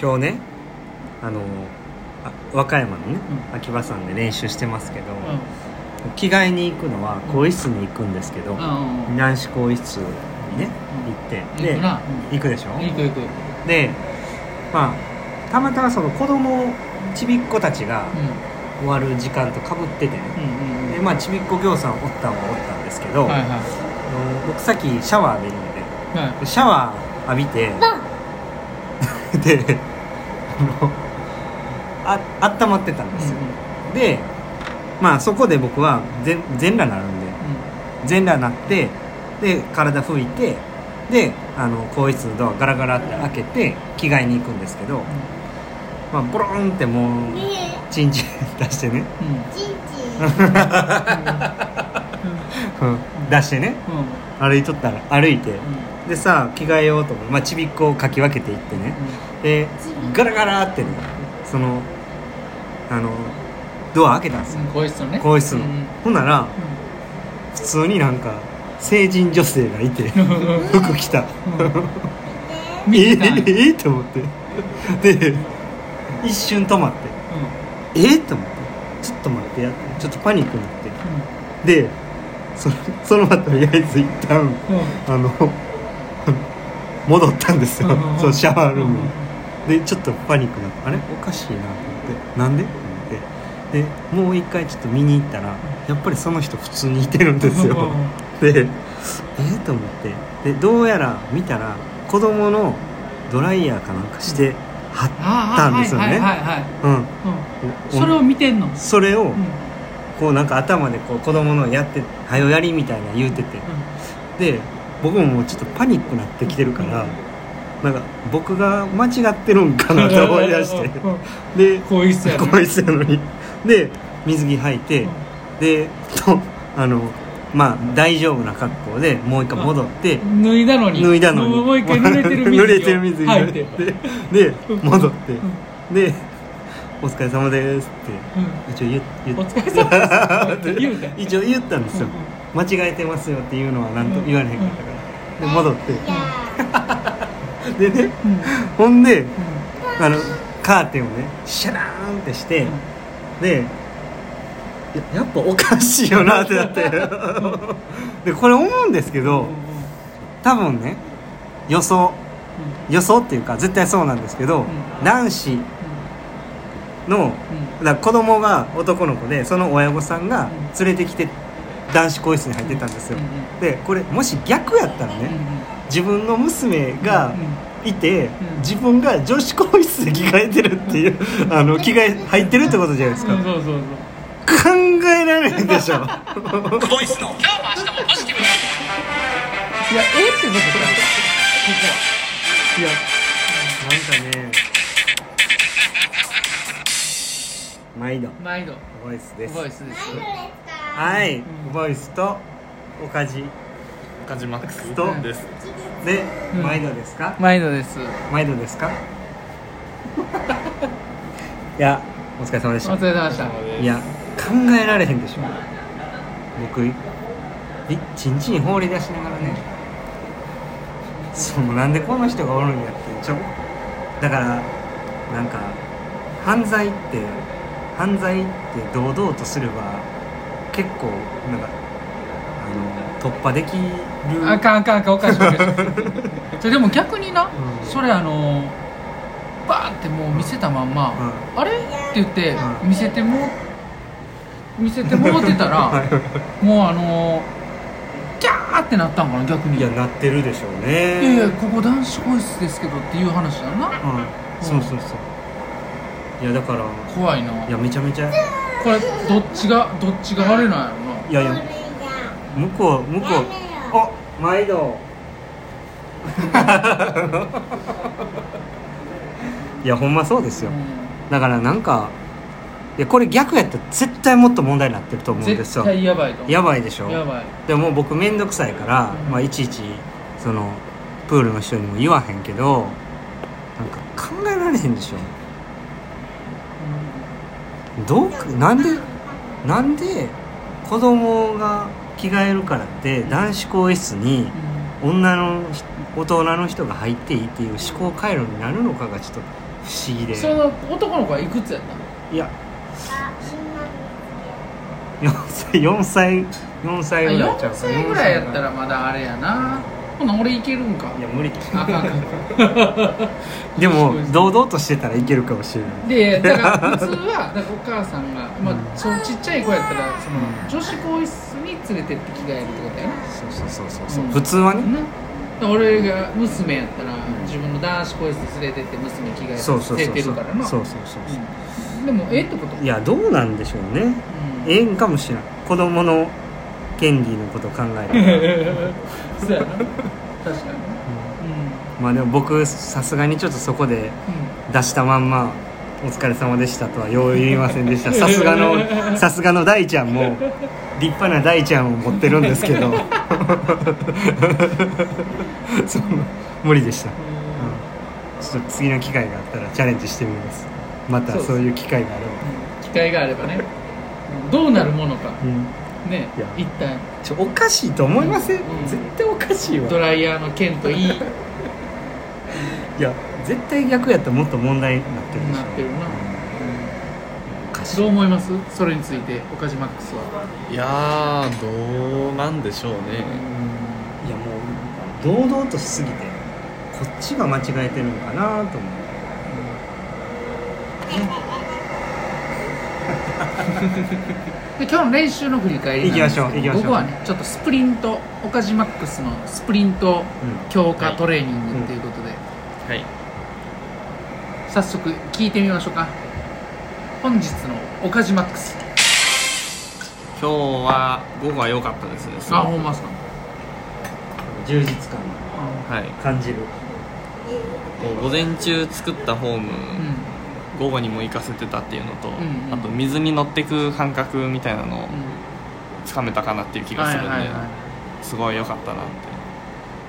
今日ねあのあ和歌山のね、秋葉山で練習してますけど、着替えに行くのは更衣室に行くんですけど、うんうん。うん男子更衣室にね行って。で行くでしょ？行く行く。でまあたまたまその子供ちびっ子たちが終わる時間とかぶっててね、うんうんうん。でまあちびっ子業さんおったんはおったんですけど、僕さっきシャワー浴びるのではい。シャワー浴びて であのあ温まってたんですよ、でまあそこで僕は全全裸になるんで。全裸になってで体拭いてであの更衣室のドアガラガラって開けて着替えに行くんですけど、まあ、ボロンってもうチンチン 出してね、うん。出してね。歩いとったら歩いて。でさ着替えようと思う、まあ、ちびっこをかき分けていってねでガラガラってねそのあのドア開けたんですよ。更衣室のね。更衣室の、ほんなら普通になんか成人女性がいて 服着た。え見てたんや。ええと思って。で一瞬止まって。えっと思って。ちょっと待ってやって。ちょっとパニックになって。でそのその後とりあえず一旦あの戻ったんですよ。うん。うんうんそのシャワールームにでちょっとパニックになってあれ？おかしいなと思って。なんで？と思ってでもう一回ちょっと見に行ったらやっぱりその人普通にいてるんですよ。でえー、と思って。でどうやら見たら子供のドライヤーかなんかして貼ったんですよね。それを見てんの？それをうん。こうなんか頭でこう子供のやって「はよやり」みたいな言うてて。で僕ももうちょっとパニックになってきてるからなんか僕が間違ってるんかなと 思い出して。で更衣室や更衣室やのに。で水着履いてでと あのまあ大丈夫な格好でもう一回戻って脱いだのに。脱いだのに。もう一回濡れてる水着を。濡れてる水着履いて。でで戻って。で「お疲れ様です」って一応言言お疲れ様ですって言うた一応言ったんですよ。間違えてますよっていうのは何と言われへんかったから。で戻って でねほんであのカーテンをねシャラーンってしてでややっぱおかしいよなってなって。でこれ思うんですけど多分ね予想予想っていうか絶対そうなんですけど、男子のだから子供が男の子でその親御さんが連れてきて男子更衣室に入ってたんですよ、でこれもし逆やったらね、自分の娘がいて、うん。自分が女子更衣室で着替えてるっていうあの着替え入ってるってことじゃないですか、そうそうそう。考えられへんでしょ。いやえってことかこいや。なんかね毎度。こ毎度。ボイスです。ボイスです。はい、うん。ボイスとおかじカジマックスとですで、うん。毎度ですか？毎度です。毎度ですか？いやお疲れ様でしおた疲れ様でした。いや考えられへんでしょ。僕いちんちん放り出しながらねそのなんでこの人がおるんやってちょだからなんか犯罪って犯罪って堂々とすれば結構なんかあの突破できる。あかんあかんあかんおかしいおかしい。でも逆にな、うん。それあのバーってもう見せたまんま、うあれ？って言って、うん。見せても見せてもらってたら もうあのキャーってなったんかな逆に。いやなってるでしょうね。いやいやここ男子更衣室ですけどっていう話だな。うん。そうそうそう。いやだから。怖いな。いやめちゃめちゃ。これどっちがどっちが悪いなんやろな。いやいや向こう向こう。あ毎度。いやほんまそうですよ。だからなんかいやこれ逆やったら絶対もっと問題になってると思うんです絶よ対やばいと。やばいでしょ？やばい。でももう僕面倒くさいから、うん。まあ、いちいちそのプールの人にも言わへんけどなんか考えられへんでしょ。どうなんでなんで子供が着替えるからって男子更衣室に女の人大人の人が入っていいっていう思考回路になるのかがちょっと不不思議で。その男の子はいくつやったの？いや。4歳4歳4歳ぐらいちゃう4歳ぐらいやったらまだあれやな。ほな俺いけるんか。いや無理。でも堂々としてたらいけるかもしれないでだから普通はだからお母さんが、まあ、そのちっちゃい子やったらその女子更衣室に連れてって着替えるってことやな。そうそうそうそう。そう、うん。普通はね。俺が娘やったら自分の男子更衣室連れてって娘着替えそうそうそうててそうるからな。そうそうそうそう。うん。でもええってこと？いやどうなんでしょうね。うん。ええんかもしれない子供の権利のことを考える そうやな。確かにまあでも僕さすがにちょっとそこでうんうん。出したまんま「お疲れ様でした」とはよう言いませんでした。さすがの さすがの大ちゃんも立派な大ちゃんを持ってるんですけど。その無理でした。ちょっと次の機会があったらチャレンジしてみます。またそういう機会があれば。機会があればね。どうなるものか。うん。ね。一体。ちょおかしいと思いません、うん。絶対おかしいわ。ドライヤーの剣といい。いや絶対逆やったらもっと問題になってるでしょ。なってるなどう思います？それについて岡島ックスは。いやーどうなんでしょうね。いやもう堂々としすぎてこっちが間違えてるのかなと思う。で今日の練習の振り返りなんですけど行きましょう行きましょう。ここはねちょっとスプリント岡島ックスのスプリント強化トレーニングっていうことで、はい。早速聞いてみましょうか本日の岡島ックス今日は午後は良かったですね。すごくあほんまっすか。充実感はい。感じる。こう午前中作ったフォーム、うん。午後にも活かせてたっていうのと、んうん。あと水に乗ってく感覚みたいなのをつかめたかなっていう気がするんで、はいはいはい。すごい良かったなっ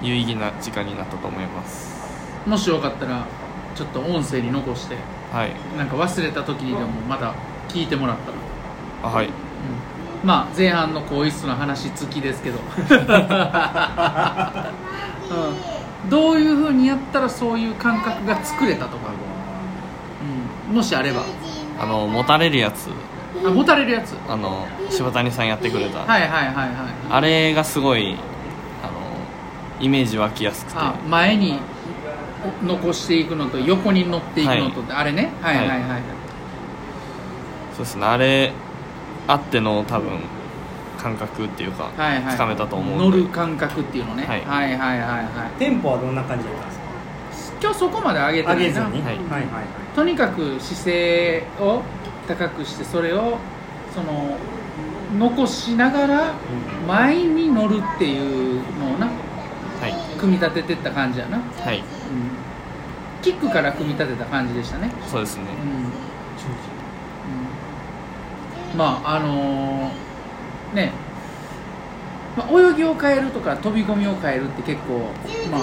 て有意義な時間になったと思います。もしよかったらちょっと音声に残してはい。なんか忘れた時にでもまた聞いてもらったら。あはい。まあ前半の更衣室の話付きですけど、うん、どういうふうにやったらそういう感覚が作れたとか、うん、もしあれば。あの持たれるやつ。あ持たれるやつ。あの柴谷さんやってくれた、はいはいはいはい。あれがすごいあのイメージ湧きやすくて。あ前に残していくのと横に乗っていくのとって、あれね。はいはいはい、はい。そうですね。あれあっての多分感覚っていうか、はいはい。つかめたと思う乗んで。る感覚っていうのね、はい。はいはいはいはい。テンポはどんな感じだったんですか？今日そこまで上げてないな。上げずに、はい。はいはいとにかく姿勢を高くしてそれをその残しながら前に乗るっていうのをな。はい組み立ててった感じやな、うん、はいキックから組み立てた感じでしたね、そうですね。うん。うん。まああのーね、まあ、泳ぎを変えるとか飛び込みを変えるって結構まあ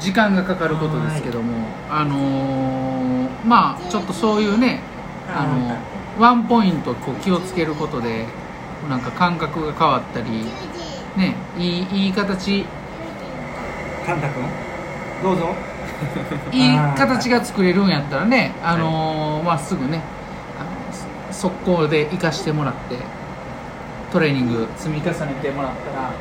時間がかかることですけども。あのーまあちょっとそういうねあのワンポイントこう気をつけることでなんか感覚が変わったりね。いいいい形カンタ君。どうぞ。いい形が作れるんやったらね、あのーまあ、すぐねあの速攻で生かしてもらってトレーニング積み重ねてもらったら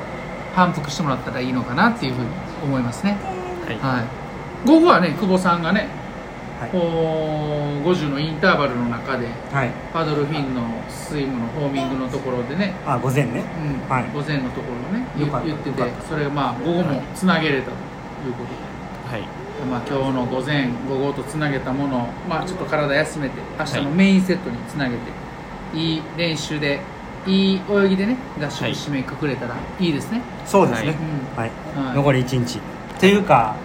反復してもらったらいいのかなっていうふうに思いますね、はい。はい、午後はね久保さんがね、はい。こう50のインターバルの中ではい。パドルフィンのスイムのフォーミングのところでね、あ午前ね。うん。はい。午前のところをね言った言っててそれがまあ午後もつなげれたということで。はい。まあ、今日の午前午後とつなげたものを、まあ、ちょっと体休めて明日のはい。メインセットにつなげて、い、い練習でいい泳ぎでね合宿はい。締めくくれたらいいですね、そうですね。はい。はい、はい。残り1日。っていうか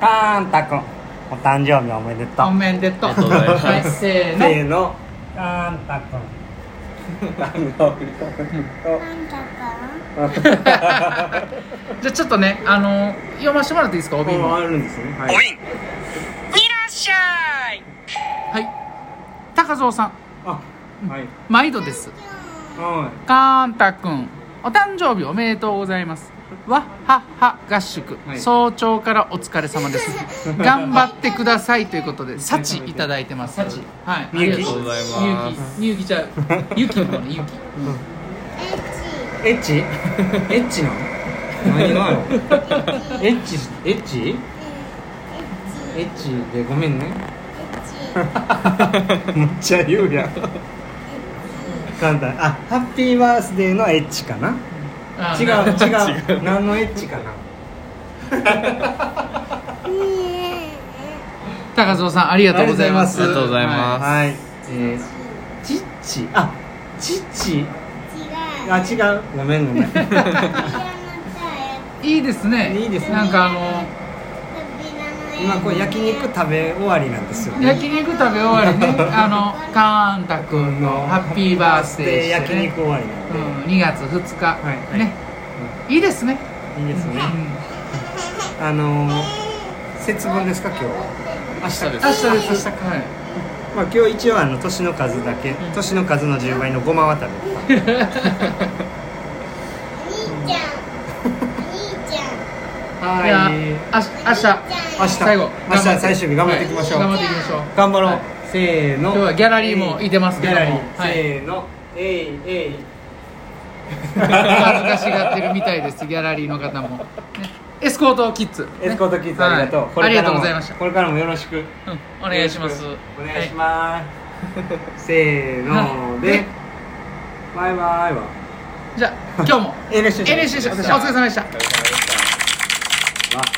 カンタ君お誕生日おめでとう。おめでとう。ありがとう。ございますはい、せーの。せーのカンタ君じゃあちょっとねあの読ませてもらっていいですか帯もあるんですね。はい。はい。高蔵さん。あはい。毎度です。はカーンタ君。お誕生日おめでとうございますわっはっは合宿、はい。早朝からお疲れ様です。頑張ってくださいということで幸いただいてます。幸はい。みゆきありがとうございます。みゆきみゆきちゃうゆきの方ねゆき、エッチエッチなの何があるエッチエッチエッチでごめんねむっちゃ言うやん簡単あハッピーバースデーのエッチかなあ違う違う。何のエッチかな。高蔵さんありがとうございます。ありがとうございます。はい。えー、チッチ。あチッチ。あ違う。ごめんごめん。いいですね。いいですね。なんかあの今これ焼肉食べ終わりなんですよね。焼肉食べ終わりね。あのカーンタ君のハッピーバースデーで焼してね肉終わりなんで、うん、2月2日、はいはい。ね。いいですね、いいですね、うん。あのー、節分ですか今日明日明日です。明日です。明日か、はい。まあ、今日一応あの年の数だけ、年の数の10倍のごまは食べた い。やはいあし明日。明日。最後。明日最終日頑張っていきましょう、はい。頑張っていきましょう。頑張ろう、はい。せーの。今日はギャラリーもい。てますけども。ギャラリー、はい。せーの。えいえい。恥ずかしがってるみたいです。ギャラリーの方も、ね、エスコートキッズ、ね。エスコートキッズありがとう、はいありがとうございました、これからもよろしく。うん、お願いします。お願いします、せーの。で、バイバイは。じゃあ今日も。NSC お疲れ様でした nothing.